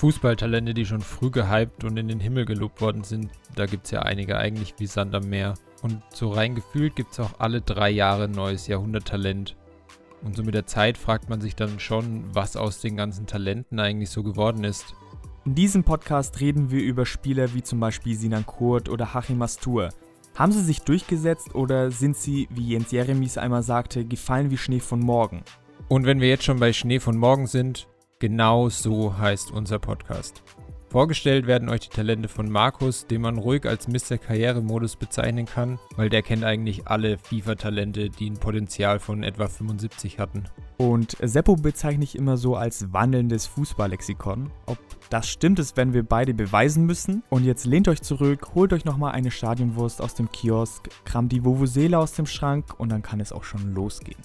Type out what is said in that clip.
Fußballtalente, die schon früh gehypt und in den Himmel gelobt worden sind, da gibt es ja einige eigentlich wie Sand am Meer. Und so rein gefühlt gibt es auch alle drei Jahre ein neues Jahrhunderttalent. Und so mit der Zeit fragt man sich dann schon, was aus den ganzen Talenten eigentlich so geworden ist. In diesem Podcast reden wir über Spieler wie zum Beispiel Sinan Kurt oder Hachim Astur. Haben sie sich durchgesetzt oder sind sie, wie Jens Jeremies einmal sagte, gefallen wie Schnee von morgen? Und wenn wir jetzt schon bei Schnee von morgen sind, Genau so heißt unser Podcast. Vorgestellt werden euch die Talente von Markus, den man ruhig als Mr. Karrieremodus bezeichnen kann, weil der kennt eigentlich alle FIFA-Talente, die ein Potenzial von etwa 75 hatten. Und Seppo bezeichne ich immer so als wandelndes Fußballlexikon. Ob das stimmt, ist, wenn wir beide beweisen müssen. Und jetzt lehnt euch zurück, holt euch nochmal eine Stadionwurst aus dem Kiosk, kramt die Vuvuzela aus dem Schrank und dann kann es auch schon losgehen.